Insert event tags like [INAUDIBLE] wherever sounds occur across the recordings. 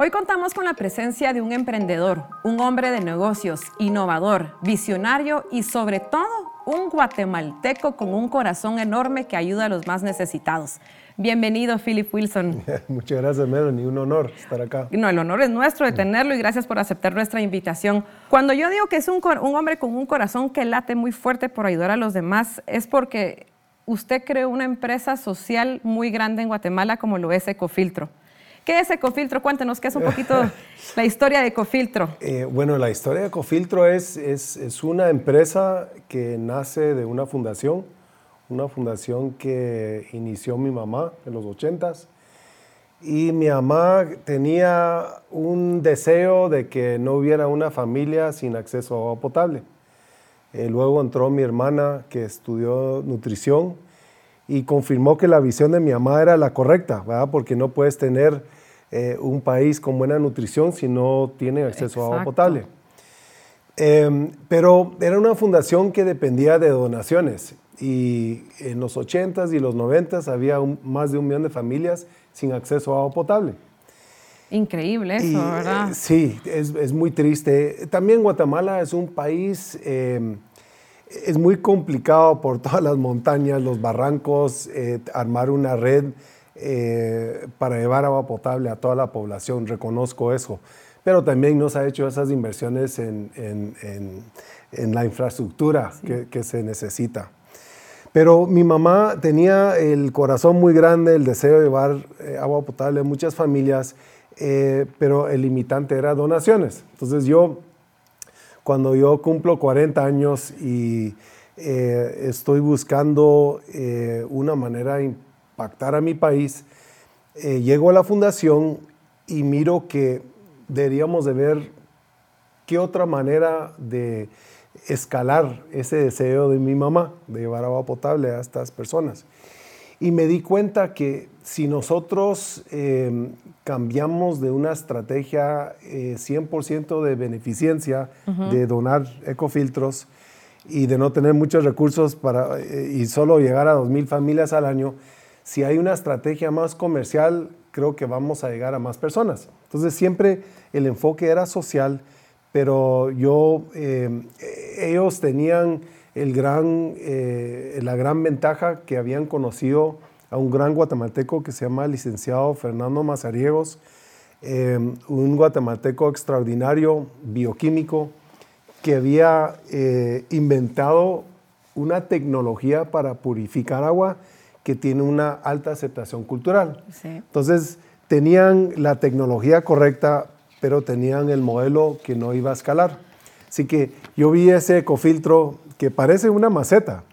Hoy contamos con la presencia de un emprendedor, un hombre de negocios, innovador, visionario y sobre todo un guatemalteco con un corazón enorme que ayuda a los más necesitados. Bienvenido, Philip Wilson. [LAUGHS] Muchas gracias, Melanie. Un honor estar acá. No, el honor es nuestro de tenerlo y gracias por aceptar nuestra invitación. Cuando yo digo que es un, un hombre con un corazón que late muy fuerte por ayudar a los demás, es porque usted creó una empresa social muy grande en Guatemala como lo es Ecofiltro. ¿Qué es Ecofiltro? Cuéntenos qué es un poquito [LAUGHS] la historia de Ecofiltro. Eh, bueno, la historia de Ecofiltro es, es, es, una empresa que nace de una fundación, una fundación que inició mi mamá en los 80s. Y mi mamá tenía un deseo de que no hubiera una familia sin acceso a agua potable. Eh, luego entró mi hermana que estudió nutrición y confirmó que la visión de mi mamá era la correcta, ¿verdad? porque no puedes tener eh, un país con buena nutrición si no tiene acceso a agua potable. Em, pero era una fundación que dependía de donaciones y en los 80s y los 90s había más de un millón de familias sin acceso a agua potable. Increíble eso, ¿verdad? Eh, sí, es, es, muy triste. También Guatemala es un país, em, es muy complicado por todas las montañas, los barrancos, eh, armar una red eh, para llevar agua potable a toda la población, reconozco eso. Pero también nos ha hecho esas inversiones en, en, la infraestructura que, se necesita. Pero mi mamá tenía el corazón muy grande, el deseo de llevar eh, agua potable a muchas familias, eh, pero el limitante era donaciones. Entonces yo, cuando yo cumplo 40 años y estoy buscando una manera impactar a mi país, eh, llego a la fundación y miro que deberíamos de ver qué otra manera de escalar ese deseo de mi mamá de llevar agua potable a estas personas. Y me di cuenta que si nosotros em, cambiamos de una estrategia 100% eh, de beneficencia, de donar ecofiltros y de no tener muchos recursos para, eh, y solo llegar a 2.000 familias al año, si hay una estrategia más comercial, creo que vamos a llegar a más personas. Entonces siempre el enfoque era social, pero yo, eh, ellos tenían el gran, eh, la gran ventaja que habían conocido a un gran guatemalteco que se llama licenciado Fernando Mazariegos, eh, un guatemalteco extraordinario, bioquímico, que había inventado una tecnología para purificar agua que tiene una alta aceptación cultural. Entonces, tenían la tecnología correcta, pero tenían el modelo que no iba a escalar. Así que yo vi ese ecofiltro que parece una maceta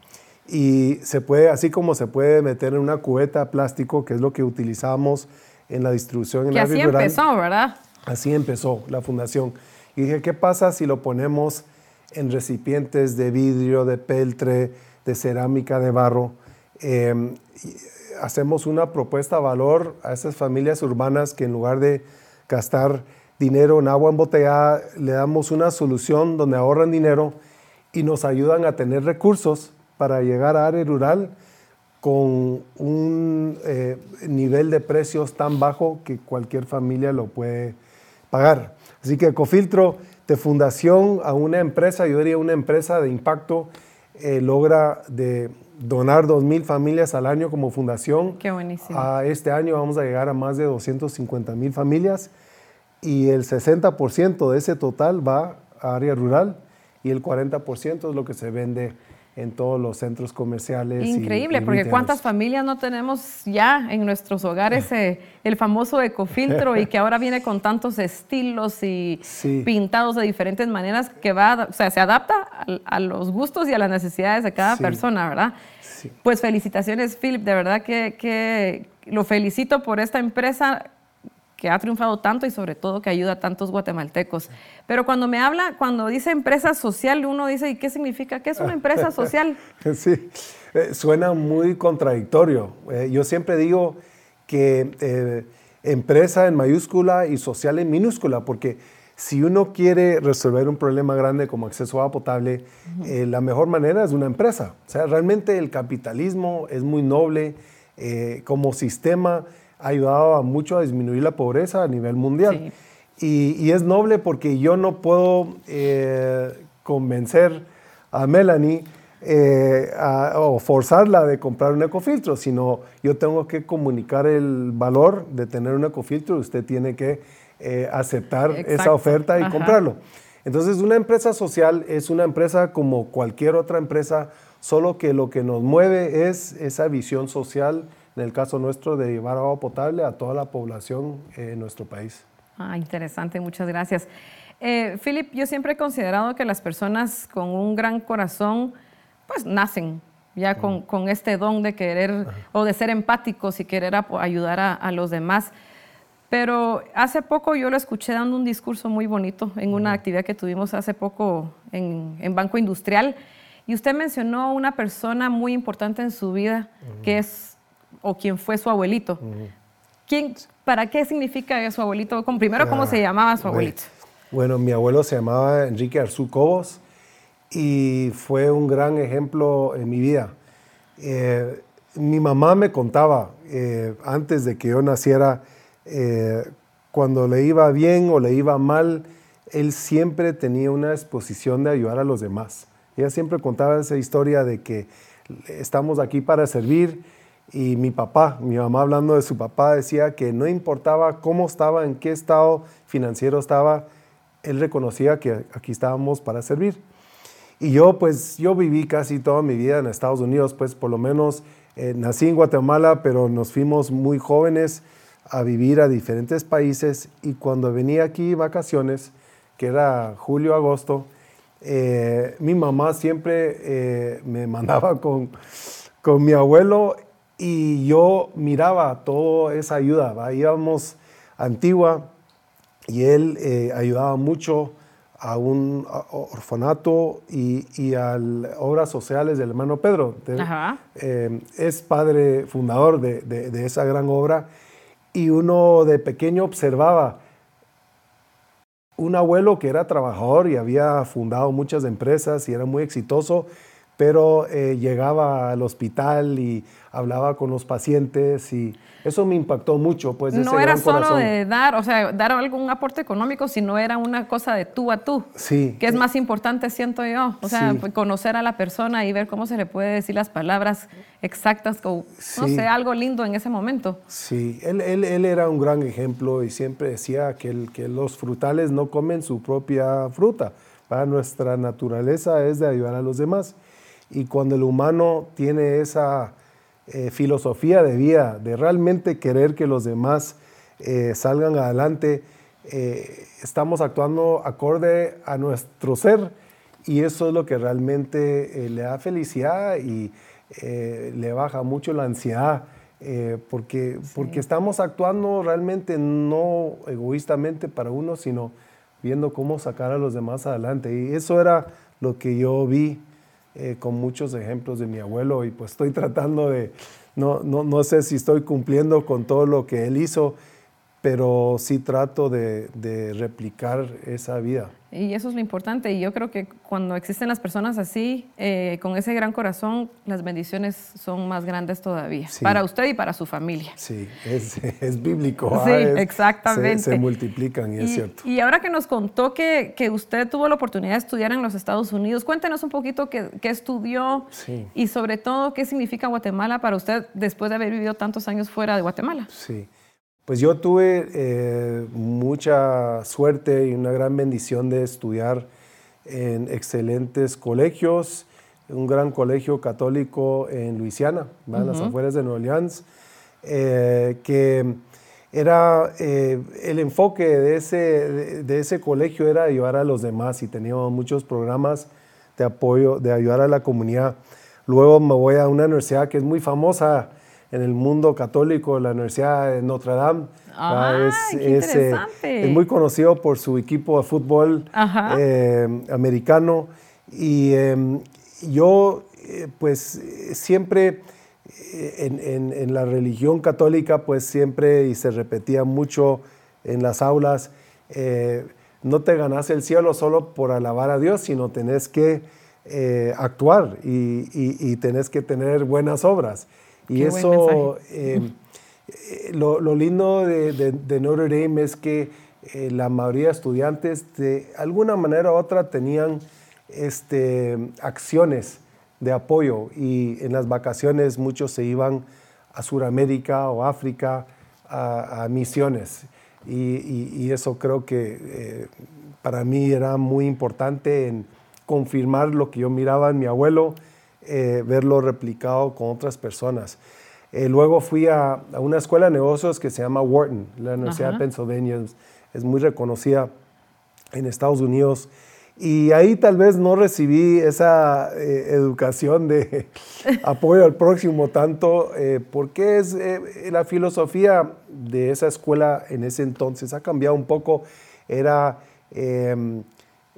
y se puede, así como se puede meter en una cubeta plástico, que es lo que utilizamos en la distribución en que así empezó, ¿verdad? Así empezó la fundación. Y dije, ¿qué pasa si lo ponemos en recipientes de vidrio, de peltre, de cerámica, de barro? Em, hacemos una propuesta de valor a esas familias urbanas que en lugar de gastar dinero en agua embotellada, le damos una solución donde ahorran dinero y nos ayudan a tener recursos para llegar a área rural con un eh, nivel de precios tan bajo que cualquier familia lo puede pagar. Así que Ecofiltro, de fundación a una empresa, yo diría una empresa de impacto, eh, logra de donar 2.000 familias al año como fundación. Qué buenísimo. A este año vamos a llegar a más de 250.000 familias y el 60% de ese total va a área rural y el 40% es lo que se vende en todos los centros comerciales. Increíble, porque cuántas familias no tenemos ya en nuestros hogares eh, el famoso ecofiltro y que ahora viene con tantos estilos y pintados de diferentes maneras que va, o sea, se adapta a, los gustos y a las necesidades de cada persona, ¿verdad? Pues felicitaciones, Philip, de verdad que, que lo felicito por esta empresa que ha triunfado tanto y sobre todo que ayuda a tantos guatemaltecos. Pero cuando me habla, cuando dice empresa social, uno dice, ¿y qué significa? ¿Qué es una empresa social? [LAUGHS] Sí, eh, suena muy contradictorio. Eh, yo siempre digo que eh, empresa en mayúscula y social en minúscula, porque si uno quiere resolver un problema grande como acceso a agua potable, la mejor manera es una empresa. O sea, realmente el capitalismo es muy noble como sistema ha ayudado a mucho a disminuir la pobreza a nivel mundial. Y, es noble porque yo no puedo eh, convencer a Melanie eh, o forzarla de comprar un ecofiltro, sino yo tengo que comunicar el valor de tener un ecofiltro y usted tiene que eh, aceptar esa oferta y comprarlo. Entonces, una empresa social es una empresa como cualquier otra empresa, solo que lo que nos mueve es esa visión social, en el caso nuestro, de llevar agua potable a toda la población en nuestro país. Ah, interesante, muchas gracias. Eh, Philip, yo siempre he considerado que las personas con un gran corazón, pues nacen ya con, con este don de querer o de ser empáticos y querer ayudar a, a, los demás. Pero hace poco yo lo escuché dando un discurso muy bonito en una actividad que tuvimos hace poco en, en, Banco Industrial y usted mencionó una persona muy importante en su vida que es o quien fue su abuelito. ¿Quién, ¿Para qué significa su abuelito? Primero, ¿cómo se llamaba su abuelito? Bueno, mi abuelo se llamaba Enrique Arzú Cobos y fue un gran ejemplo en mi vida. Eh, mi mamá me contaba eh, antes de que yo naciera, eh, cuando le iba bien o le iba mal, él siempre tenía una exposición de ayudar a los demás. Ella siempre contaba esa historia de que estamos aquí para servir y mi papá, mi mamá hablando de su papá, decía que no importaba cómo estaba, en qué estado financiero estaba, él reconocía que aquí estábamos para servir. Y yo, pues, yo viví casi toda mi vida en Estados Unidos, pues, por lo menos eh, nací en Guatemala, pero nos fuimos muy jóvenes a vivir a diferentes países y cuando venía aquí vacaciones, que era julio, agosto, eh, mi mamá siempre eh, me mandaba con, con mi abuelo y yo miraba toda esa ayuda. Íbamos a Antigua y él eh, ayudaba mucho a un orfanato y, a obras sociales del hermano Pedro. Eh, es padre fundador de, de, esa gran obra y uno de pequeño observaba un abuelo que era trabajador y había fundado muchas empresas y era muy exitoso, pero eh, llegaba al hospital y hablaba con los pacientes y eso me impactó mucho. Pues, no era solo de dar, o sea, dar algún aporte económico, sino era una cosa de tú a tú. Sí. Que es más importante, siento yo. O sea, pues, conocer a la persona y ver cómo se le puede decir las palabras exactas, o no sé, algo lindo en ese momento. Sí, él, él, él, era un gran ejemplo y siempre decía que, el, que los frutales no comen su propia fruta. Para nuestra naturaleza es de ayudar a los demás. Y cuando el humano tiene esa eh, filosofía de vida, de realmente querer que los demás eh, salgan adelante, eh, estamos actuando acorde a nuestro ser y eso es lo que realmente le da felicidad y le baja mucho la ansiedad. porque, porque estamos actuando realmente no egoístamente para uno, sino viendo cómo sacar a los demás adelante. Y eso era lo que yo vi eh, con muchos ejemplos de mi abuelo y pues estoy tratando de, no, no, no sé si estoy cumpliendo con todo lo que él hizo, pero sí trato de, de, replicar esa vida. Y eso es lo importante. Y yo creo que cuando existen las personas así, eh, con ese gran corazón, las bendiciones son más grandes todavía. Para usted y para su familia. Sí, es, [LAUGHS] es bíblico. Sí, ah, exactamente. Se, multiplican y, es cierto. Y ahora que nos contó que, que, usted tuvo la oportunidad de estudiar en los Estados Unidos, cuéntenos un poquito qué, qué estudió y sobre todo qué significa Guatemala para usted después de haber vivido tantos años fuera de Guatemala. Sí. Pues yo tuve eh, mucha suerte y una gran bendición de estudiar en excelentes colegios, un gran colegio católico en Luisiana, en las afueras de Nueva Orleans, eh, que era eh, el enfoque de ese, de, ese colegio era ayudar a los demás y teníamos muchos programas de apoyo, de ayudar a la comunidad. Luego me voy a una universidad que es muy famosa en el mundo católico, la Universidad de Notre Dame. Ah, es, eh, es, muy conocido por su equipo de fútbol eh, americano. Y em, yo, eh, pues, siempre en, en, la religión católica, pues siempre, y se repetía mucho en las aulas, no te ganas el cielo solo por alabar a Dios, sino tenés que actuar y, y, y tenés que tener buenas obras. Y eso, eh, eh, lo, lindo de, Notre Dame es que eh, la mayoría de estudiantes de alguna manera u otra tenían este, acciones de apoyo. Y en las vacaciones muchos se iban a Sudamérica o África a, misiones. Y, eso creo que eh, para mí era muy importante en confirmar lo que yo miraba en mi abuelo, verlo replicado con otras personas. Eh, luego fui a, una escuela de negocios que se llama Wharton, la Universidad de Pennsylvania, es, muy reconocida en Estados Unidos. Y ahí tal vez no recibí esa eh, educación de [LAUGHS] apoyo al próximo tanto, eh, porque es la filosofía de esa escuela en ese entonces ha cambiado un poco. Era em,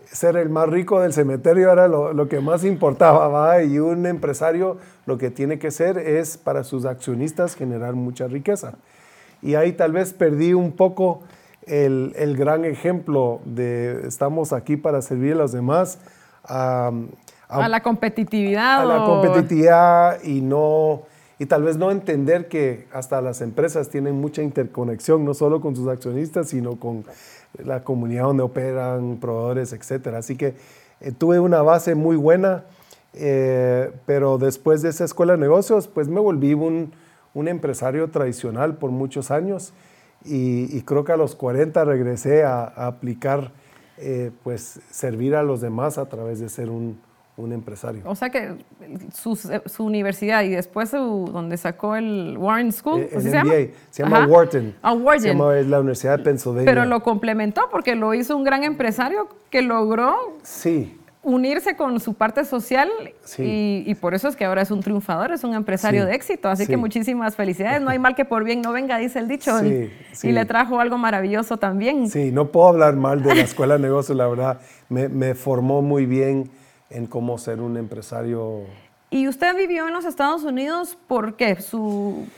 ser el más rico del cementerio era lo, que más importaba, ¿va? Y un empresario lo que tiene que ser es para sus accionistas generar mucha riqueza. Y ahí tal vez perdí un poco el, gran ejemplo de estamos aquí para servir a los demás. a, la competitividad. A la competitividad y no y tal vez no entender que hasta las empresas tienen mucha interconexión, no solo con sus accionistas, sino con la comunidad donde operan, proveedores, etc. Así que eh, tuve una base muy buena, eh, pero después de esa escuela de negocios, pues me volví un, un empresario tradicional por muchos años y, creo que a los 40 regresé a, aplicar, eh, pues servir a los demás a través de ser un, un empresario. O sea que su, su universidad y después su, donde sacó el Warren School, eh, se llama? Se llama Wharton. Ah, Wharton. Se llama es la Universidad de Pennsylvania. Pero lo complementó porque lo hizo un gran empresario que logró sí. unirse con su parte social y, y, por eso es que ahora es un triunfador, es un empresario de éxito. Así que muchísimas felicidades. No hay mal que por bien no venga, dice el dicho. Y, y le trajo algo maravilloso también. Sí, no puedo hablar mal de la Escuela de Negocios, la verdad. Me, me formó muy bien en cómo ser un empresario. ¿Y usted vivió en los Estados Unidos por qué?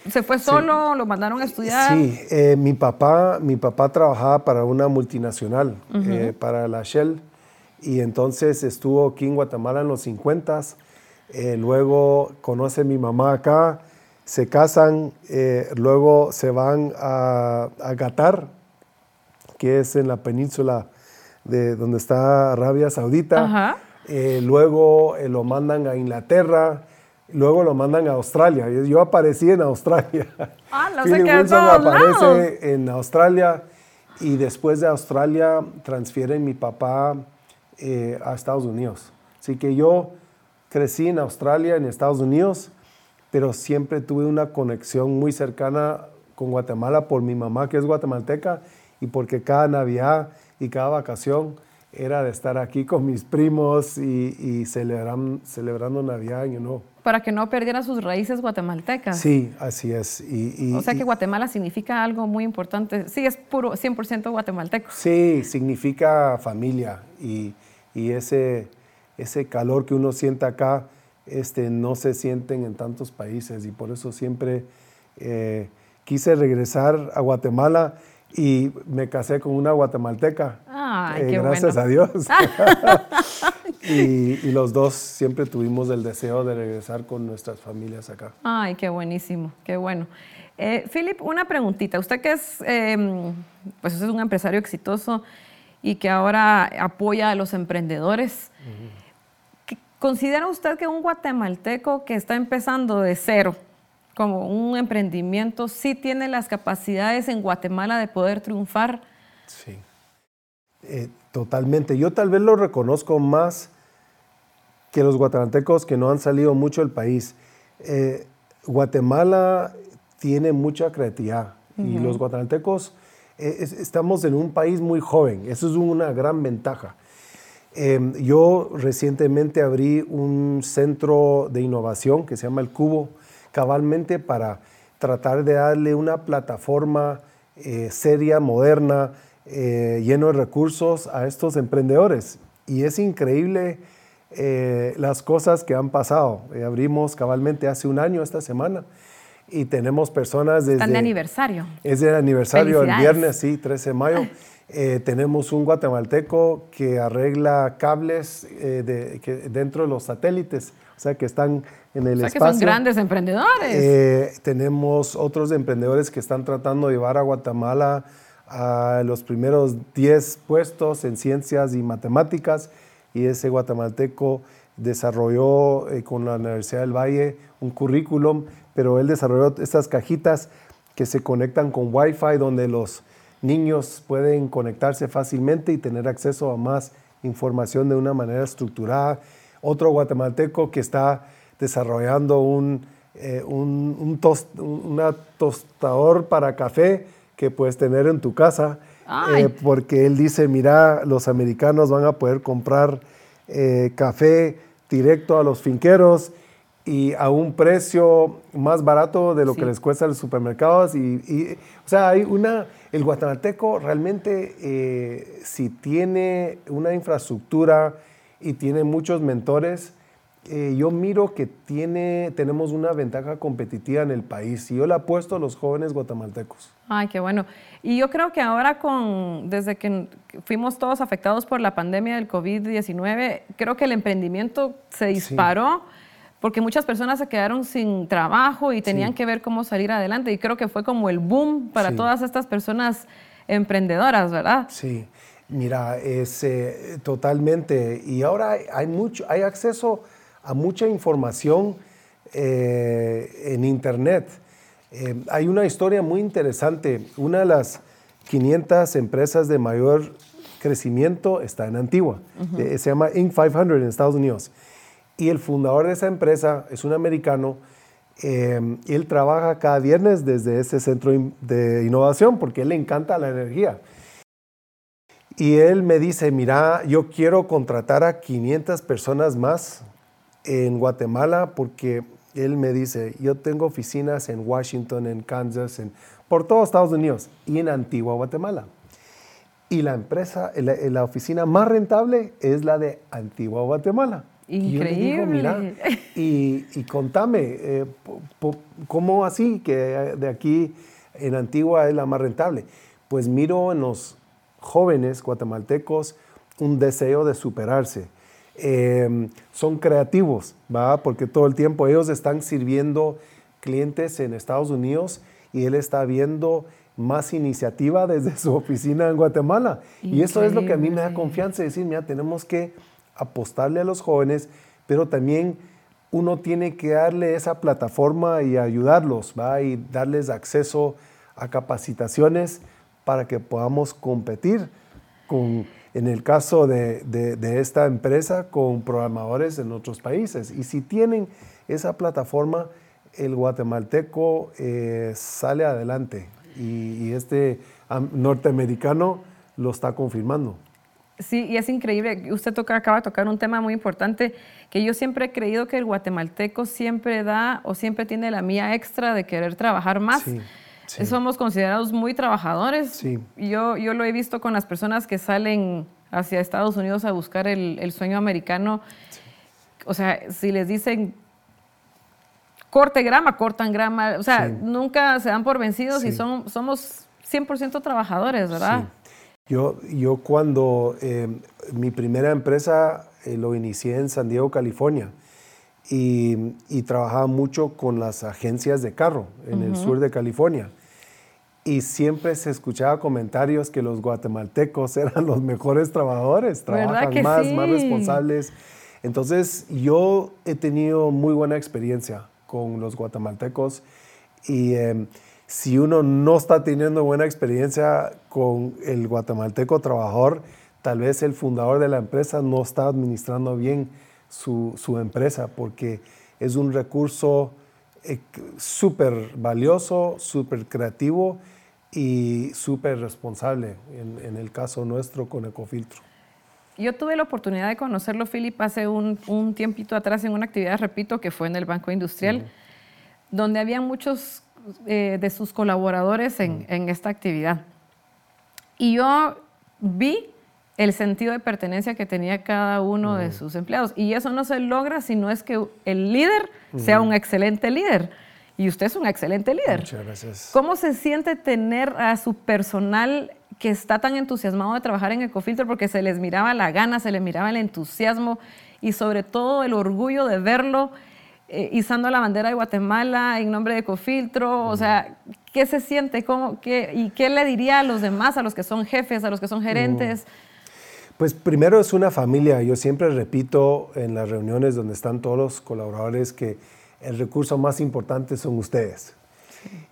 ¿Se fue solo? ¿Lo mandaron a estudiar? Sí, eh, mi, papá, mi papá trabajaba para una multinacional, eh, para la Shell, y entonces estuvo aquí en Guatemala en los 50 eh, luego conoce a mi mamá acá, se casan, luego se van a, a Qatar, que es en la península de donde está Arabia Saudita. Ajá eh, luego eh, lo mandan a Inglaterra, luego lo mandan a Australia. Yo aparecí en Australia. [LAUGHS] Ah, lo sé que aparece en Australia y después de Australia transfieren mi papá eh, a Estados Unidos. Así que yo crecí en Australia, en Estados Unidos, pero siempre tuve una conexión muy cercana con Guatemala por mi mamá, que es guatemalteca, y porque cada Navidad y cada vacación era de estar aquí con mis primos y, y celebrando Navidad, ¿no? Para que no perdiera sus raíces guatemaltecas. Sí, así es. Y, o sea que Guatemala significa algo muy importante. Sí, es puro 100% guatemalteco. Sí, significa familia y, ese, ese calor que uno siente acá este, no se sienten en tantos países y por eso siempre eh, quise regresar a Guatemala y me casé con una guatemalteca. Ay, eh, gracias a Dios. [LAUGHS] [LAUGHS] y, los dos siempre tuvimos el deseo de regresar con nuestras familias acá. Ay, qué buenísimo, qué bueno. Eh, Philip, una preguntita. Usted que es, em, pues es un empresario exitoso y que ahora apoya a los emprendedores. ¿Considera usted que un guatemalteco que está empezando de cero, como un emprendimiento, sí tiene las capacidades en Guatemala de poder triunfar? Sí, eh, totalmente. Yo tal vez lo reconozco más que los guatemaltecos que no han salido mucho del país. Eh, Guatemala tiene mucha creatividad y los guatemaltecos eh, estamos en un país muy joven. Eso es una gran ventaja. Em, yo recientemente abrí un centro de innovación que se llama El Cubo cabalmente para tratar de darle una plataforma eh, seria, moderna, eh, lleno de recursos a estos emprendedores. Y es increíble eh, las cosas que han pasado. abrimos cabalmente hace un año esta semana y tenemos personas desde... Están de aniversario. Es de aniversario el viernes, sí, 13 de mayo. [LAUGHS] tenemos un guatemalteco que arregla cables de, que dentro de los satélites o sea, que están en el o sea, espacio. que son grandes emprendedores. Eh, tenemos otros emprendedores que están tratando de llevar a Guatemala a los primeros 10 puestos en ciencias y matemáticas y ese guatemalteco desarrolló eh, con la Universidad del Valle un currículum, pero él desarrolló estas cajitas que se conectan con Wi-Fi donde los niños pueden conectarse fácilmente y tener acceso a más información de una manera estructurada. Otro guatemalteco que está desarrollando un, eh, un, una tostador para café que puedes tener en tu casa, eh, porque él dice, mira, los americanos van a poder comprar eh, café directo a los finqueros y a un precio más barato de lo que les cuesta en los supermercados. Y, o sea, hay una, el guatemalteco realmente, eh, si tiene una infraestructura y tiene muchos mentores, eh, yo miro que tiene, tenemos una ventaja competitiva en el país y yo la apuesto a los jóvenes guatemaltecos. Ay, qué bueno. Y yo creo que ahora con, desde que fuimos todos afectados por la pandemia del COVID-19, creo que el emprendimiento se disparó. Porque muchas personas se quedaron sin trabajo y tenían que ver cómo salir adelante. Y creo que fue como el boom para todas estas personas emprendedoras, ¿verdad? Sí, mira, es eh, totalmente. Y ahora hay, mucho, hay acceso a mucha información eh, en Internet. Eh, hay una historia muy interesante. Una de las 500 empresas de mayor crecimiento está en Antigua. Eh, se llama Inc. 500 en Estados Unidos. Y el fundador de esa empresa es un americano. él trabaja cada viernes desde ese centro de innovación porque él le encanta la energía. Y él me dice, mira, yo quiero contratar a 500 personas más en Guatemala porque él me dice, yo tengo oficinas en Washington, en Kansas, en, por todos Estados Unidos y en Antigua Guatemala. Y la empresa, la, oficina más rentable es la de Antigua Guatemala. Increíble. Y, y, contame, eh, ¿cómo así que de aquí en Antigua es la más rentable? Pues miro en los jóvenes guatemaltecos un deseo de superarse Em, son creativos, ¿va? porque todo el tiempo ellos están sirviendo clientes en Estados Unidos y él está viendo más iniciativa desde su oficina en Guatemala. Y eso es lo que a mí me da confianza, decir, mira, tenemos que apostarle a los jóvenes, pero también uno tiene que darle esa plataforma y ayudarlos, ¿va? y darles acceso a capacitaciones para que podamos competir con en el caso de, esta empresa con programadores en otros países. Y si tienen esa plataforma, el guatemalteco eh, sale adelante y, este norteamericano lo está confirmando. Sí, y es increíble. Usted toca, acaba de tocar un tema muy importante que yo siempre he creído que el guatemalteco siempre da o siempre tiene la mía extra de querer trabajar más. Somos considerados muy trabajadores. Sí. Yo, yo lo he visto con las personas que salen hacia Estados Unidos a buscar el, sueño americano. O sea, si les dicen corte grama, cortan grama. O sea, nunca se dan por vencidos y son, somos 100% trabajadores, ¿verdad? Yo, yo cuando eh, mi primera empresa eh, lo inicié en San Diego, California, y, trabajaba mucho con las agencias de carro en el sur de California y siempre se escuchaba comentarios que los guatemaltecos [LAUGHS] eran los mejores trabajadores, trabajan más, más responsables. Entonces yo he tenido muy buena experiencia con los guatemaltecos y em, si uno no está teniendo buena experiencia con el guatemalteco trabajador, tal vez el fundador de la empresa no está administrando bien su, su empresa porque es un recurso eh, súper valioso, súper creativo y súper responsable en, el caso nuestro con Ecofiltro. Yo tuve la oportunidad de conocerlo, Philip, hace un, un, tiempito atrás en una actividad, repito, que fue en el Banco Industrial, donde había muchos eh, de sus colaboradores en, en, esta actividad. Y yo vi el sentido de pertenencia que tenía cada uno de sus empleados. Y eso no se logra si no es que el líder sea un excelente líder. Y usted es un excelente líder. Muchas gracias. ¿Cómo se siente tener a su personal que está tan entusiasmado de trabajar en Ecofilter porque se les miraba la gana, se les miraba el entusiasmo y sobre todo el orgullo de verlo eh, izando la bandera de Guatemala en nombre de Ecofiltro, o sea, ¿qué se siente? ¿Cómo, qué, ¿Y qué le diría a los demás, a los que son jefes, a los que son gerentes? Pues primero es una familia. Yo siempre repito en las reuniones donde están todos los colaboradores que el recurso más importante son ustedes.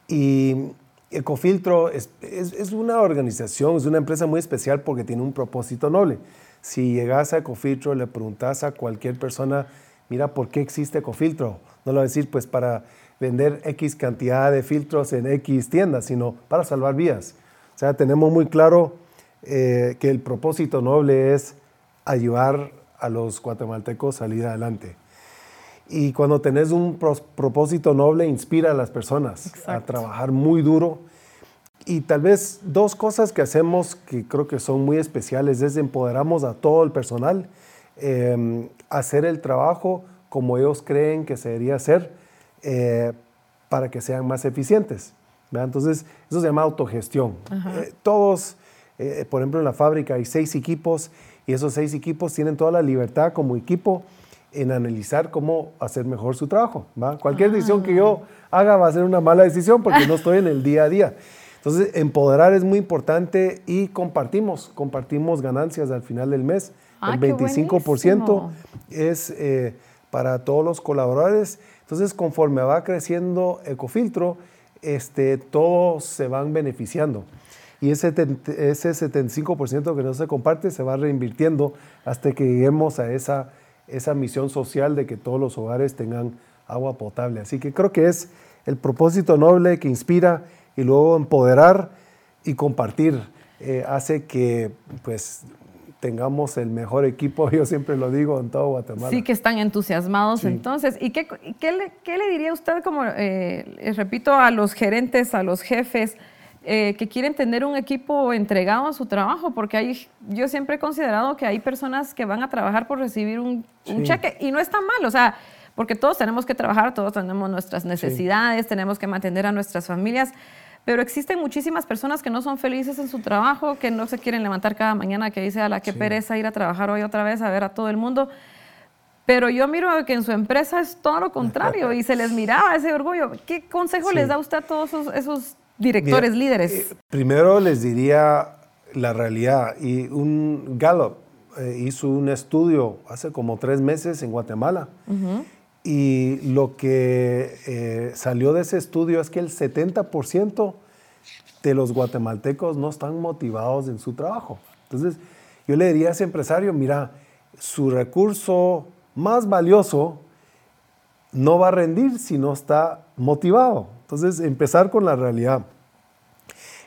Y Ecofiltro es, es, una organización, es una empresa muy especial porque tiene un propósito noble. Si llegas a Ecofiltro, le preguntas a cualquier persona, mira, ¿por qué existe Ecofiltro? No lo va a decir, pues para vender X cantidad de filtros en X tiendas, sino para salvar vidas. O sea, tenemos muy claro eh, que el propósito noble es ayudar a los guatemaltecos a salir adelante. Y cuando tenés un propósito noble, inspira a las personas a trabajar muy duro. Y tal vez dos cosas que hacemos que creo que son muy especiales es empoderamos a todo el personal, eh, hacer el trabajo como ellos creen que se debería hacer eh, para que sean más eficientes. Entonces, eso se llama autogestión. Eh, todos eh, por ejemplo, en la fábrica hay seis equipos y esos seis equipos tienen toda la libertad como equipo en analizar cómo hacer mejor su trabajo. Cualquier decisión que yo haga va a ser una mala decisión porque no [LAUGHS] estoy en el día a día. Entonces, empoderar es muy importante y compartimos, compartimos ganancias al final del mes. Ah, el 25% es eh, para todos los colaboradores. Entonces, conforme va creciendo Ecofiltro, este, todos se van beneficiando y ese, ese 75% que no se comparte se va reinvirtiendo hasta que lleguemos a esa, esa misión social de que todos los hogares tengan agua potable. Así que creo que es el propósito noble que inspira y luego empoderar y compartir eh, hace que pues tengamos el mejor equipo, [LAUGHS] yo siempre lo digo, en todo Guatemala. Sí, que están entusiasmados entonces. ¿Y qué, qué, le, qué, le, diría usted, como eh, repito, a los gerentes, a los jefes? Eh, que quieren tener un equipo entregado a su trabajo, porque hay, yo siempre he considerado que hay personas que van a trabajar por recibir un, cheque y no está mal, o sea, porque todos tenemos que trabajar, todos tenemos nuestras necesidades, tenemos que mantener a nuestras familias, pero existen muchísimas personas que no son felices en su trabajo, que no se quieren levantar cada mañana, que dice a la que pereza ir a trabajar hoy otra vez a ver a todo el mundo. Pero yo miro que en su empresa es todo lo contrario y se les miraba ese orgullo. ¿Qué consejo les da usted a todos esos, esos directores, líderes? Eh, primero les diría la realidad. Y un Gallup eh, hizo un estudio hace como tres meses en Guatemala. Y lo que eh, salió de ese estudio es que el 70% de los guatemaltecos no están motivados en su trabajo. Entonces, yo le diría a ese empresario, mira, su recurso más valioso no va a rendir si no está motivado. Entonces, empezar con la realidad.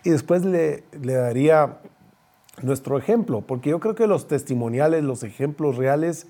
Y después le, daría nuestro ejemplo, porque yo creo que los testimoniales, los ejemplos reales,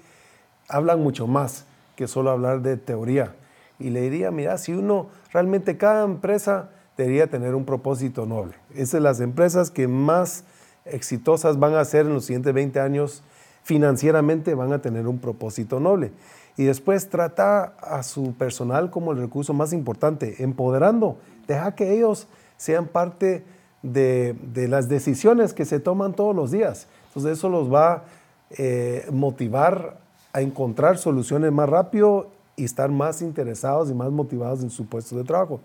hablan mucho más que solo hablar de teoría. Y le diría, mira, si uno, realmente cada empresa debería tener un propósito noble. Esas son las empresas que más exitosas van a ser en los siguientes 20 años financieramente van a tener un propósito noble y después trata a su personal como el recurso más importante, empoderando, deja que ellos sean parte de, las decisiones que se toman todos los días. Entonces eso los va a eh, motivar a encontrar soluciones más rápido y estar más interesados y más motivados en su puesto de trabajo.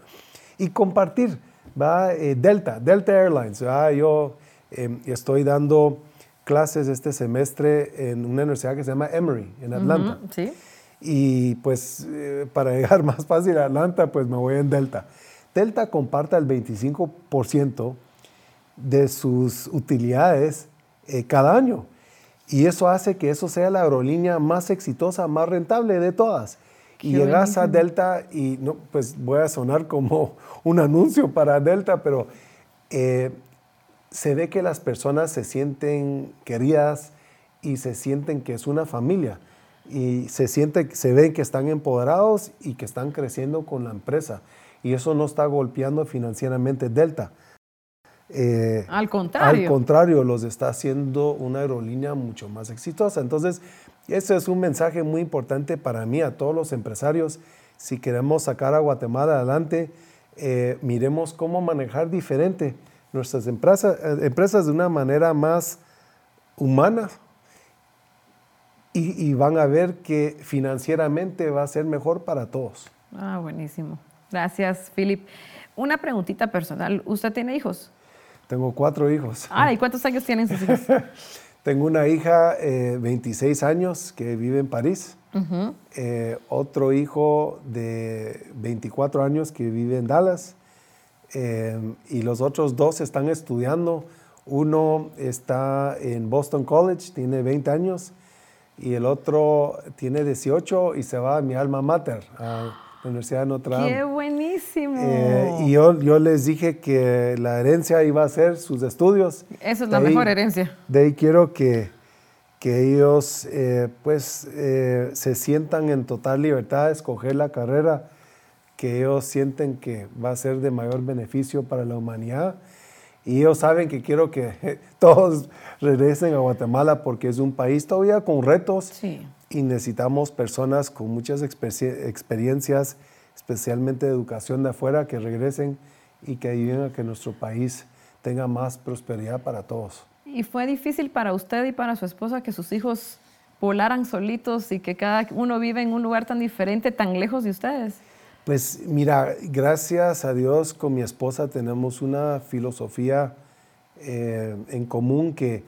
Y compartir, va eh, Delta, Delta Airlines, yo em, estoy dando clases este semestre en una universidad que se llama Emory, en Atlanta. ¿sí? Y pues eh, para llegar [LAUGHS] más fácil a Atlanta, pues me voy en Delta. Delta comparta el 25% de sus utilidades eh, cada año. Y eso hace que eso sea la aerolínea más exitosa, más rentable de todas. y llegas a Delta y no, pues voy a sonar como [LAUGHS] un anuncio para Delta, pero eh, se ve que las personas se sienten queridas y se sienten que es una familia y se siente, se ven que están empoderados y que están creciendo con la empresa. Y eso no está golpeando financieramente Delta. Eh, al contrario. Al contrario, los está haciendo una aerolínea mucho más exitosa. Entonces, ese es un mensaje muy importante para mí, a todos los empresarios. Si queremos sacar a Guatemala adelante, eh, miremos cómo manejar diferente nuestras empresas, eh, empresas de una manera más humana, y, van a ver que financieramente va a ser mejor para todos. Ah, buenísimo. Gracias, Philip. Una preguntita personal. ¿Usted tiene hijos? Tengo cuatro hijos. Ah, ¿y cuántos años tienen sus hijos? [LAUGHS] Tengo una hija, eh, 26 años, que vive en París. Eh, otro hijo de 24 años que vive en Dallas. Eh, y los otros dos están estudiando. Uno está en Boston College, tiene 20 años, y el otro tiene 18 y se va a mi alma mater, a la Universidad de Notre Dame. ¡Qué buenísimo! Eh, y yo, yo les dije que la herencia iba a ser sus estudios. Esa es la mejor herencia. De ahí quiero que, que ellos eh, pues eh, se sientan en total libertad de escoger la carrera que ellos sienten que va a ser de mayor beneficio para la humanidad. Y ellos saben que quiero que [LAUGHS] todos regresen a Guatemala porque es un país todavía con retos sí y necesitamos personas con muchas experiencias, especialmente de educación de afuera, que regresen y que ayuden a que nuestro país tenga más prosperidad para todos. ¿Y fue difícil para usted y para su esposa que sus hijos volaran solitos y que cada uno vive en un lugar tan diferente, tan lejos de ustedes? Pues mira, gracias a Dios con mi esposa tenemos una filosofía eh, en común que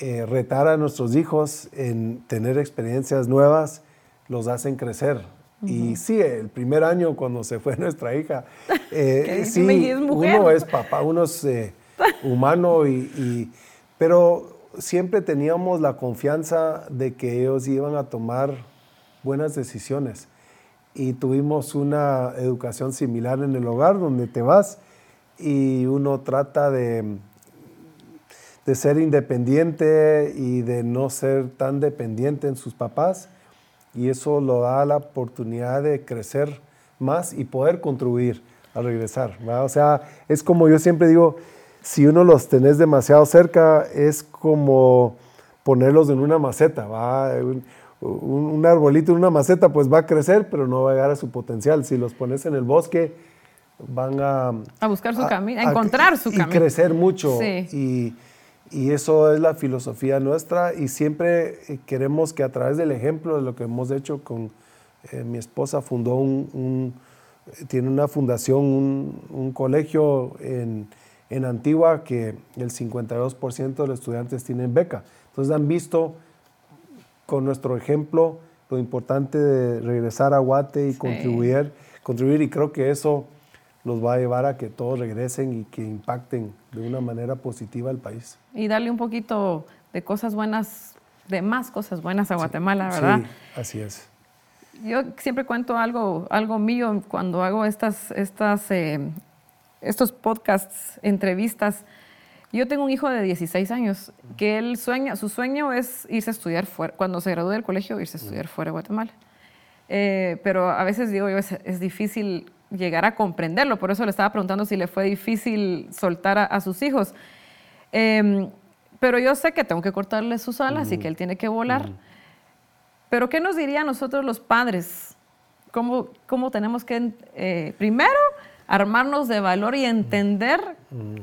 eh, retar a nuestros hijos en tener experiencias nuevas los hacen crecer. Y sí, el primer año cuando se fue [LAUGHS] nuestra hija, [LAUGHS] eh, sí, uno es papá, uno es eh, humano, y, pero siempre teníamos la confianza de que ellos iban a tomar buenas decisiones. Y tuvimos una educación similar en el hogar donde te vas y uno trata de de ser independiente y de no ser tan dependiente en sus papás. Y eso lo da la oportunidad de crecer más y poder contribuir al regresar. O sea, es como yo siempre digo, si uno los tenés demasiado cerca, es como ponerlos en una maceta. ¿va? Un, un, arbolito en una maceta pues va a crecer, pero no va a llegar a su potencial. Si los pones en el bosque, van a... A buscar su camino, a encontrar su camino. Y crecer mucho. Sí. Y, y eso es la filosofía nuestra y siempre eh, queremos que a través del ejemplo de lo que hemos hecho con eh, mi esposa, fundó un, tiene una fundación, un, colegio en, en, Antigua que el 52% de los estudiantes tienen beca. Entonces han visto con nuestro ejemplo lo importante de regresar a Guate y contribuir, contribuir y creo que eso los va a llevar a que todos regresen y que impacten de una manera positiva al país. Y darle un poquito de cosas buenas, de más cosas buenas a Guatemala, ¿verdad? Sí, así es. Yo siempre cuento algo, algo mío cuando hago estas, estas, eh, estos podcasts, entrevistas. Yo tengo un hijo de 16 años que él sueña, su sueño es irse a estudiar fuera, cuando se gradúe del colegio, irse a estudiar fuera de Guatemala. Eh, pero a veces digo yo, es, es difícil llegar a comprenderlo. Por eso le estaba preguntando si le fue difícil soltar a, sus hijos. Em, pero yo sé que tengo que cortarle sus alas y que él tiene que volar. Pero ¿qué nos diría a nosotros los padres? ¿Cómo, cómo tenemos que, eh, primero, armarnos de valor y entender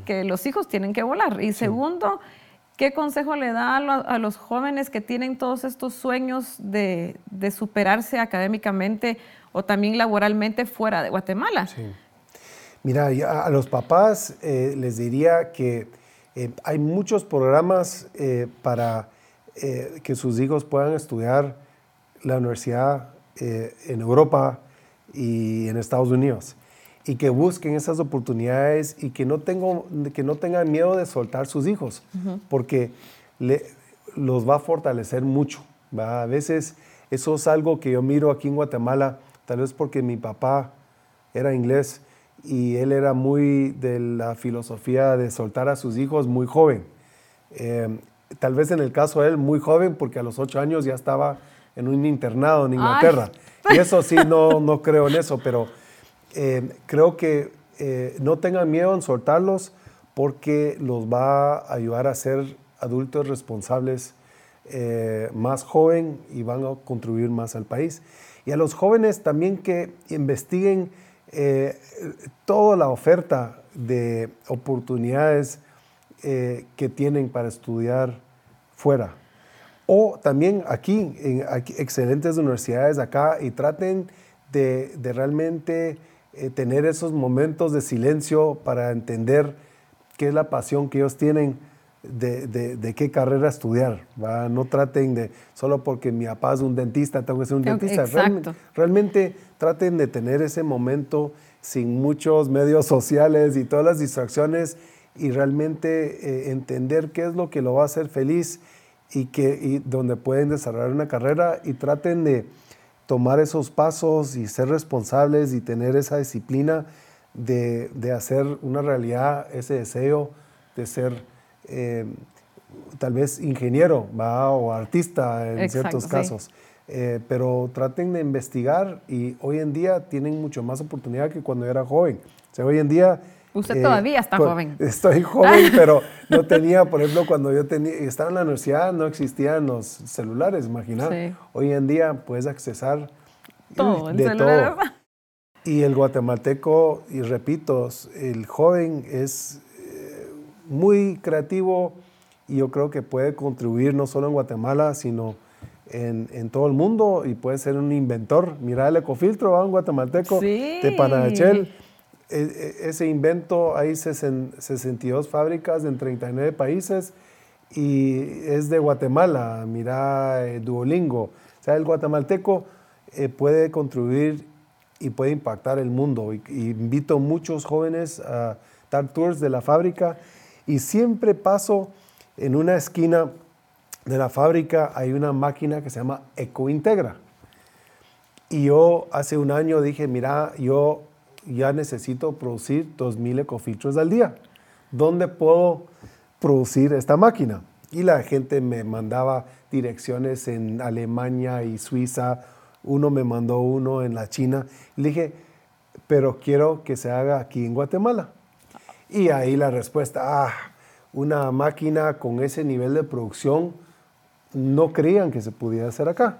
que los hijos tienen que volar? Y segundo, ¿qué consejo le da a, los jóvenes que tienen todos estos sueños de, de superarse académicamente o también laboralmente fuera de Guatemala. Sí. Mira, a los papás eh, les diría que eh, hay muchos programas eh, para que sus hijos puedan estudiar la universidad en Europa y en Estados Unidos y que busquen esas oportunidades y que no, tengo, que no tengan miedo de soltar sus hijos, porque le, los va a fortalecer mucho. A veces eso es algo que yo miro aquí en Guatemala tal vez porque mi papá era inglés y él era muy de la filosofía de soltar a sus hijos muy joven. Em, tal vez en el caso de él muy joven porque a los ocho años ya estaba en un internado en Inglaterra. Y eso sí, no, no creo en eso, pero em, creo que eh, no tengan miedo en soltarlos porque los va a ayudar a ser adultos responsables eh, más joven y van a contribuir más al país y a los jóvenes también que investiguen eh, toda la oferta de oportunidades eh, que tienen para estudiar fuera. O también aquí, en excelentes universidades acá, y traten de, realmente eh, tener esos momentos de silencio para entender qué es la pasión que ellos tienen de, qué carrera estudiar. No traten de, solo porque mi papá es un dentista, tengo que ser un dentista. Realmente, realmente, traten de tener ese momento sin muchos medios sociales y todas las distracciones y realmente eh, entender qué es lo que lo va a hacer feliz y, que, y donde pueden desarrollar una carrera y traten de tomar esos pasos y ser responsables y tener esa disciplina de, de hacer una realidad ese deseo de ser eh, tal vez ingeniero o artista en ciertos casos. Eh, pero traten de investigar y hoy en día tienen mucho más oportunidad que cuando era joven. O sea, hoy en día... Usted todavía está joven. Estoy joven, [LAUGHS] pero no tenía, por ejemplo, cuando yo tenía, estaba en la universidad no existían los celulares, imaginar. Hoy en día puedes accesar todo, de todo. Y el guatemalteco, y repito, el joven es muy creativo y yo creo que puede contribuir no solo en Guatemala, sino en, todo el mundo y puede ser un inventor. Mira el ecofiltro, ¿va? un guatemalteco de Panachel. E, e, ese invento, hay 62 fábricas en 39 países y es de Guatemala. Mira eh, Duolingo. O sea, el guatemalteco eh, puede contribuir y puede impactar el mundo. Invito a muchos jóvenes a dar tours de la fábrica y siempre paso en una esquina de la fábrica, hay una máquina que se llama EcoIntegra. Y yo hace un año dije, mira, yo ya necesito producir 2.000 ecofiltros al día. ¿Dónde puedo producir esta máquina? Y la gente me mandaba direcciones en Alemania y Suiza. Uno me mandó uno en la China. Le dije, pero quiero que se haga aquí en Guatemala. Y ahí la respuesta, ah, una máquina con ese nivel de producción no creían que se pudiera hacer acá.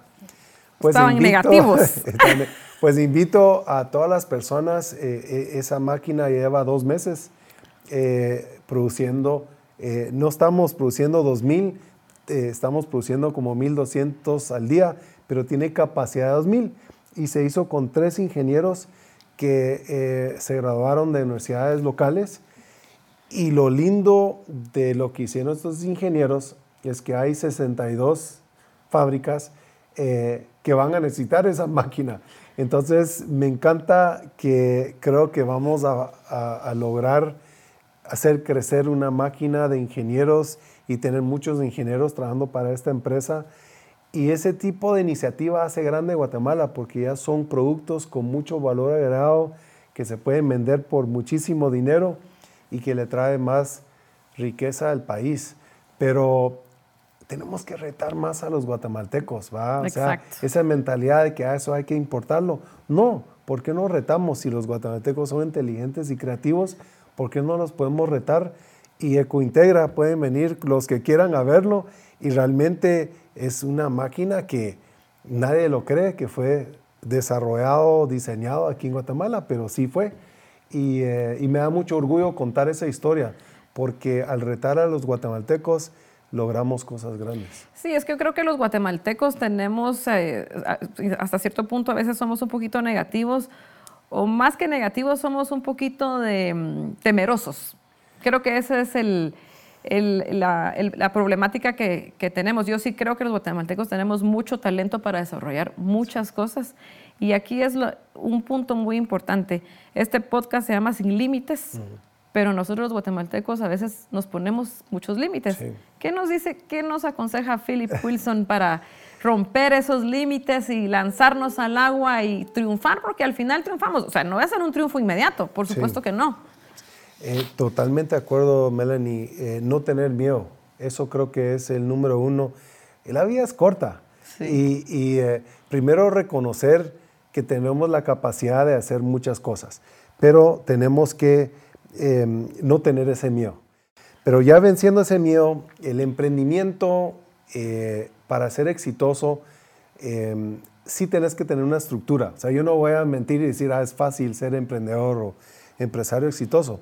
Pues Estaban negativos. [LAUGHS] pues invito a todas las personas, eh, eh, esa máquina lleva dos meses eh, produciendo, no estamos produciendo 2.000, estamos produciendo como 1.200 al día, pero tiene capacidad de 2.000 y se hizo con tres ingenieros que se graduaron de universidades locales. Y lo lindo de lo que hicieron estos ingenieros es que hay 62 fábricas que van a necesitar esa máquina. Entonces, me encanta que creo que vamos a, lograr hacer crecer una máquina de ingenieros y tener muchos ingenieros trabajando para esta empresa. Y ese tipo de iniciativa hace grande Guatemala porque ya son productos con mucho valor agregado que se pueden vender por muchísimo dinero y que le trae más riqueza al país. Pero tenemos que retar más a los guatemaltecos, ¿va? O sea, esa mentalidad de que a ah, eso hay que importarlo. No, ¿por qué no retamos si los guatemaltecos son inteligentes y creativos? ¿Por qué no los podemos retar? Y Ecointegra pueden venir los que quieran a verlo y realmente es una máquina que nadie lo cree que fue desarrollado, diseñado aquí en Guatemala, pero sí fue. Eh, y, me da mucho orgullo contar esa historia, porque al retar a los guatemaltecos logramos cosas grandes. Sí, es que yo creo que los guatemaltecos tenemos, eh, hasta cierto punto a veces somos un poquito negativos, o más que negativos somos un poquito de, mm, temerosos. Creo que esa es el, la, problemática que, que, tenemos. Yo sí creo que los guatemaltecos tenemos mucho talento para desarrollar muchas cosas y aquí es un punto muy importante. Este podcast se llama Sin Límites, pero nosotros los guatemaltecos a veces nos ponemos muchos límites. ¿Qué nos dice, qué nos aconseja Philip Wilson para romper esos límites y lanzarnos al agua y triunfar? Porque al final triunfamos. O sea, no va a ser un triunfo inmediato, por supuesto que no. Eh, totalmente de acuerdo, Melanie. Eh, no tener miedo. Eso creo que es el número uno. La vida es corta. Y, eh, primero reconocer que tenemos la capacidad de hacer muchas cosas, pero tenemos que em, no tener ese miedo. Pero ya venciendo ese miedo, el emprendimiento eh, para ser exitoso, eh, sí tenés que tener una estructura. O sea, yo no voy a mentir y decir, ah, es fácil ser emprendedor o empresario exitoso.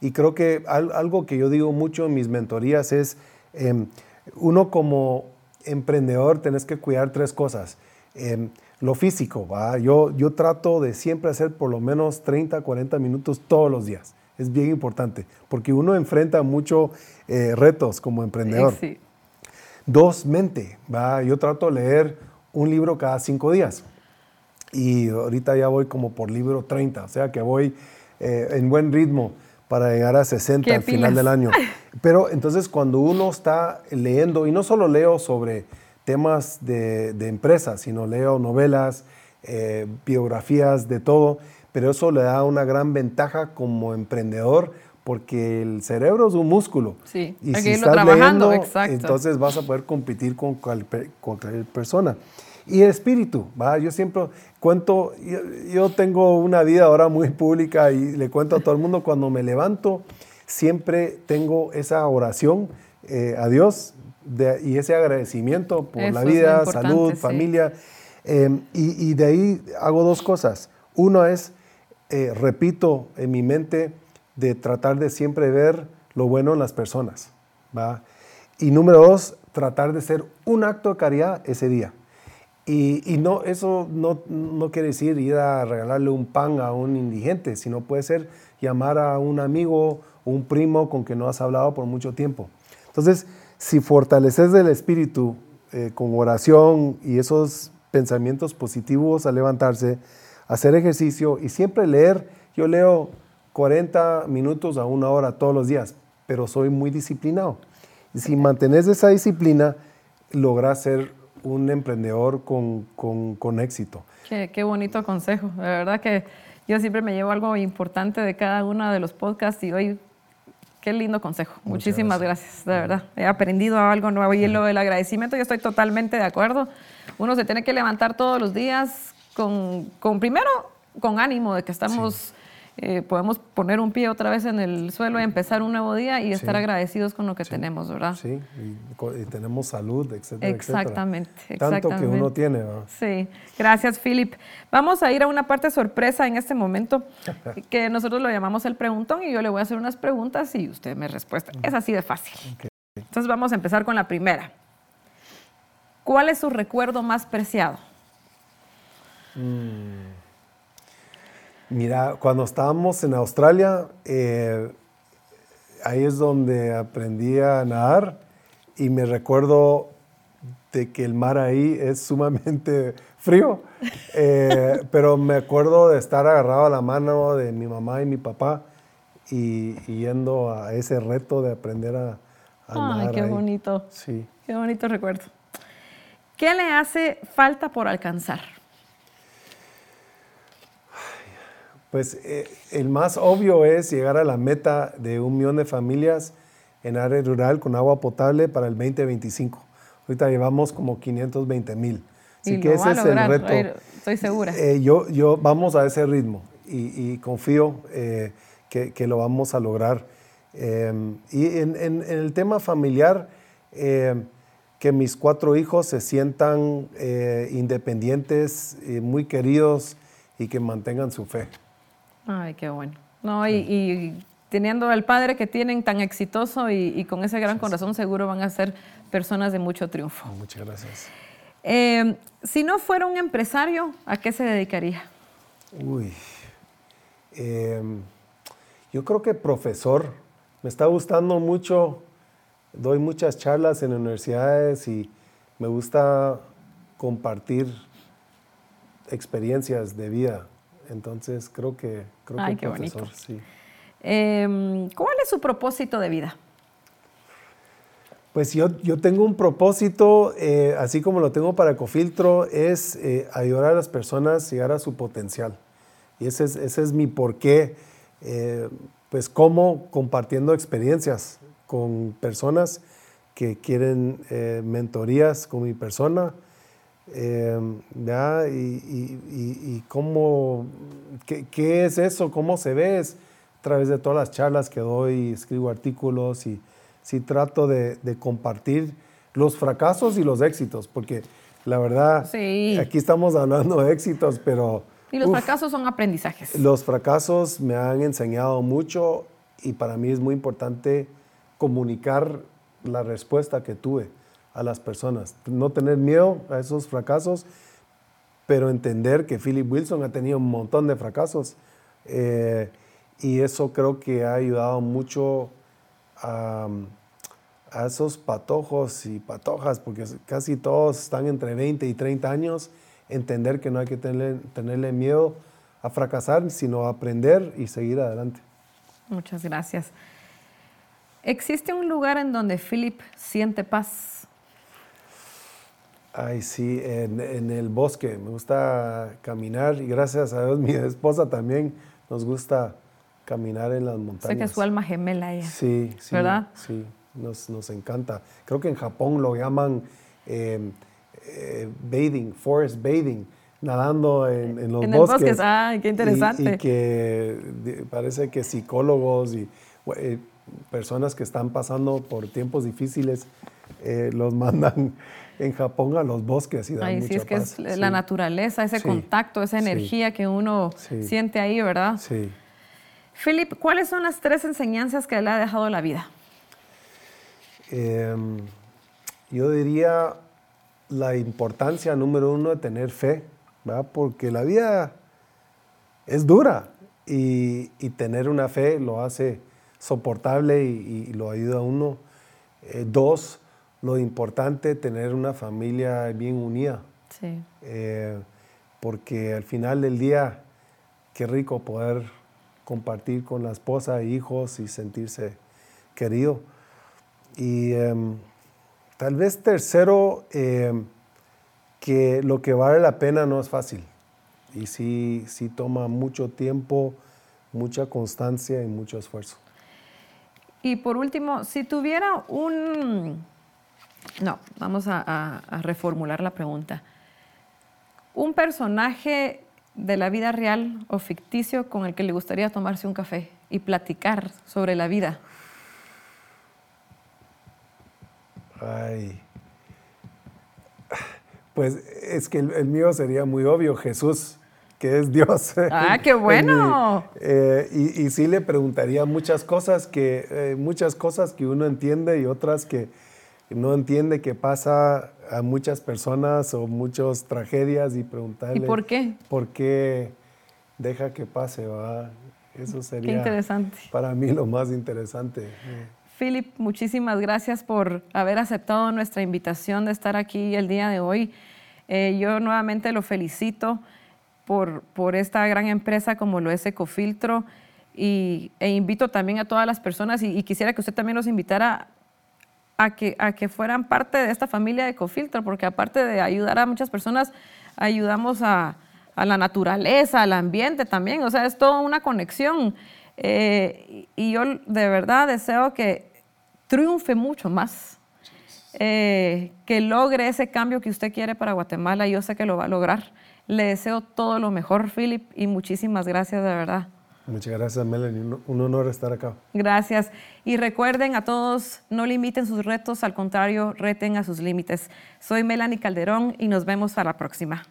Y creo que algo que yo digo mucho en mis mentorías es, em, uno como emprendedor tenés que cuidar tres cosas. Em, lo físico, ¿va? Yo, yo trato de siempre hacer por lo menos 30, 40 minutos todos los días. Es bien importante, porque uno enfrenta muchos eh, retos como emprendedor. Sí. Dos, mente. ¿va? Yo trato de leer un libro cada cinco días. Y ahorita ya voy como por libro 30, o sea que voy eh, en buen ritmo para llegar a 60 al final del año. [LAUGHS] Pero entonces cuando uno está leyendo, y no solo leo sobre temas de, empresas, sino leo novelas, eh, biografías, de todo, pero eso le da una gran ventaja como emprendedor porque el cerebro es un músculo. Sí, y si estás trabajando, exacto. entonces vas a poder competir con cualquier, cualquier persona. Y el espíritu, ¿va? Yo siempre cuento, yo, tengo una vida ahora muy pública y le cuento a todo el mundo, cuando me levanto, siempre tengo esa oración eh, a Dios y ese agradecimiento por la vida, salud, familia. Em, y, de ahí hago dos cosas. Uno es, eh, repito en mi mente, de tratar de siempre ver lo bueno en las personas. ¿va? Y número dos, tratar de ser un acto de caridad ese día. Y, no, eso no, no, quiere decir ir a regalarle un pan a un indigente, sino puede ser llamar a un amigo, un primo con que no has hablado por mucho tiempo. Entonces, si fortaleces el espíritu eh, con oración y esos pensamientos positivos al levantarse, hacer ejercicio y siempre leer, yo leo 40 minutos a una hora todos los días, pero soy muy disciplinado. Y si mantienes esa disciplina, logras ser un emprendedor con, con, éxito. Qué, qué, bonito consejo. De verdad que yo siempre me llevo algo importante de cada uno de los podcasts y hoy, qué lindo consejo. Muchísimas gracias. de verdad. He aprendido algo nuevo y lo del agradecimiento yo estoy totalmente de acuerdo. Uno se tiene que levantar todos los días con, con primero, con ánimo de que estamos... Eh, podemos poner un pie otra vez en el suelo y empezar un nuevo día y estar agradecidos con lo que tenemos, ¿verdad? Sí, y, tenemos salud, etcétera. Exactamente, exactamente. Tanto que uno tiene, ¿verdad? Sí, gracias, Philip. Vamos a ir a una parte sorpresa en este momento, [LAUGHS] que nosotros lo llamamos el preguntón y yo le voy a hacer unas preguntas y usted me respuesta. Es así de fácil. Entonces vamos a empezar con la primera. ¿Cuál es su recuerdo más preciado? Mm. Mira, cuando estábamos en Australia, eh, ahí es donde aprendí a nadar y me recuerdo de que el mar ahí es sumamente [LAUGHS] frío, eh, pero me acuerdo de estar agarrado a la mano de mi mamá y mi papá y, yendo a ese reto de aprender a, nadar. Ay, qué bonito. Sí. Qué bonito recuerdo. ¿Qué le hace falta por alcanzar? Pues eh, el más obvio es llegar a la meta de un millón de familias en área rural con agua potable para el 2025. Ahorita llevamos como 520 mil. Así que ese es el reto. Estoy segura. Eh, yo, yo vamos a ese ritmo y, confío eh, que, lo vamos a lograr. Y en, en, el tema familiar, que mis cuatro hijos se sientan independientes, muy queridos y que mantengan su fe. Ay, qué bueno. No, y, teniendo al padre que tienen tan exitoso y, con ese gran corazón, seguro van a ser personas de mucho triunfo. Muchas gracias. Eh, si no fuera un empresario, ¿a qué se dedicaría? Uy, em, yo creo que profesor. Me está gustando mucho, doy muchas charlas en universidades y me gusta compartir experiencias de vida. Entonces creo que, creo Ay, qué profesor, bonito. sí. Em, ¿Cuál es su propósito de vida? Pues yo, yo tengo un propósito, eh, así como lo tengo para Ecofiltro, es eh, ayudar a las personas a llegar a su potencial. Y ese es, ese es mi porqué, eh, pues como compartiendo experiencias con personas que quieren mentorías con mi persona, Em, ¿ya? Y, cómo, qué, es eso, cómo se ve, es a través de todas las charlas que doy, escribo artículos y sí trato de, compartir los fracasos y los éxitos, porque la verdad, aquí estamos hablando de éxitos, pero... Y los fracasos son aprendizajes. Los fracasos me han enseñado mucho y para mí es muy importante comunicar la respuesta que tuve a las personas. No tener miedo a esos fracasos, pero entender que Philip Wilson ha tenido un montón de fracasos. Eh, y eso creo que ha ayudado mucho a, esos patojos y patojas, porque casi todos están entre 20 y 30 años, entender que no hay que tenerle miedo a fracasar, sino a aprender y seguir adelante. Muchas gracias. ¿Existe un lugar en donde Philip siente paz? Ay, sí, en, en, el bosque. Me gusta caminar y gracias a Dios [LAUGHS] mi esposa también nos gusta caminar en las montañas. Sé que es su alma gemela ella. Sí, sí. ¿Verdad? Sí, nos, nos encanta. Creo que en Japón lo llaman eh, eh, bathing, forest bathing, nadando en, en los en bosques. En el bosque, ah, qué interesante. Y, que parece que psicólogos y eh, personas que están pasando por tiempos difíciles los mandan [LAUGHS] en Japón a los bosques y dan Ay, mucha sí, es que paz. es la naturaleza, ese contacto, esa energía que uno siente ahí, ¿verdad? Sí. Philip, ¿cuáles son las tres enseñanzas que le ha dejado la vida? Em, yo diría la importancia número uno de tener fe, ¿verdad? porque la vida es dura y, tener una fe lo hace soportable y, lo ayuda a uno. Eh, dos, lo importante tener una familia bien unida. Sí. Eh, porque al final del día, qué rico poder compartir con la esposa e hijos y sentirse querido. Y em, tal vez tercero, em, que lo que vale la pena no es fácil. Y sí, sí toma mucho tiempo, mucha constancia y mucho esfuerzo. Y por último, si tuviera un... No, vamos a reformular la pregunta. Un personaje de la vida real o ficticio con el que le gustaría tomarse un café y platicar sobre la vida? Ay. Pues es que el, mío sería muy obvio, Jesús, que es Dios. [LAUGHS] Ah, qué [LAUGHS] bueno. Eh, y, sí le preguntaría muchas cosas que, eh, muchas cosas que uno entiende y otras que no entiende que pasa a muchas personas o muchas tragedias y preguntarle... ¿Y por qué? ¿Por qué deja que pase? ¿va? Eso sería qué interesante. para mí lo más interesante. Philip, muchísimas gracias por haber aceptado nuestra invitación de estar aquí el día de hoy. Eh, yo nuevamente lo felicito por, por esta gran empresa como lo es Ecofiltro y, e invito también a todas las personas y, y quisiera que usted también los invitara a que, a que fueran parte de esta familia de Ecofiltro, porque aparte de ayudar a muchas personas, ayudamos a, la naturaleza, al ambiente también, o sea, es toda una conexión. Eh, y yo de verdad deseo que triunfe mucho más, eh, que logre ese cambio que usted quiere para Guatemala, yo sé que lo va a lograr. Le deseo todo lo mejor, Philip, y muchísimas gracias de verdad. Muchas gracias, Melanie. Un honor estar acá. Gracias. Y recuerden a todos, no limiten sus retos, al contrario, reten a sus límites. Soy Melanie Calderón y nos vemos para la próxima.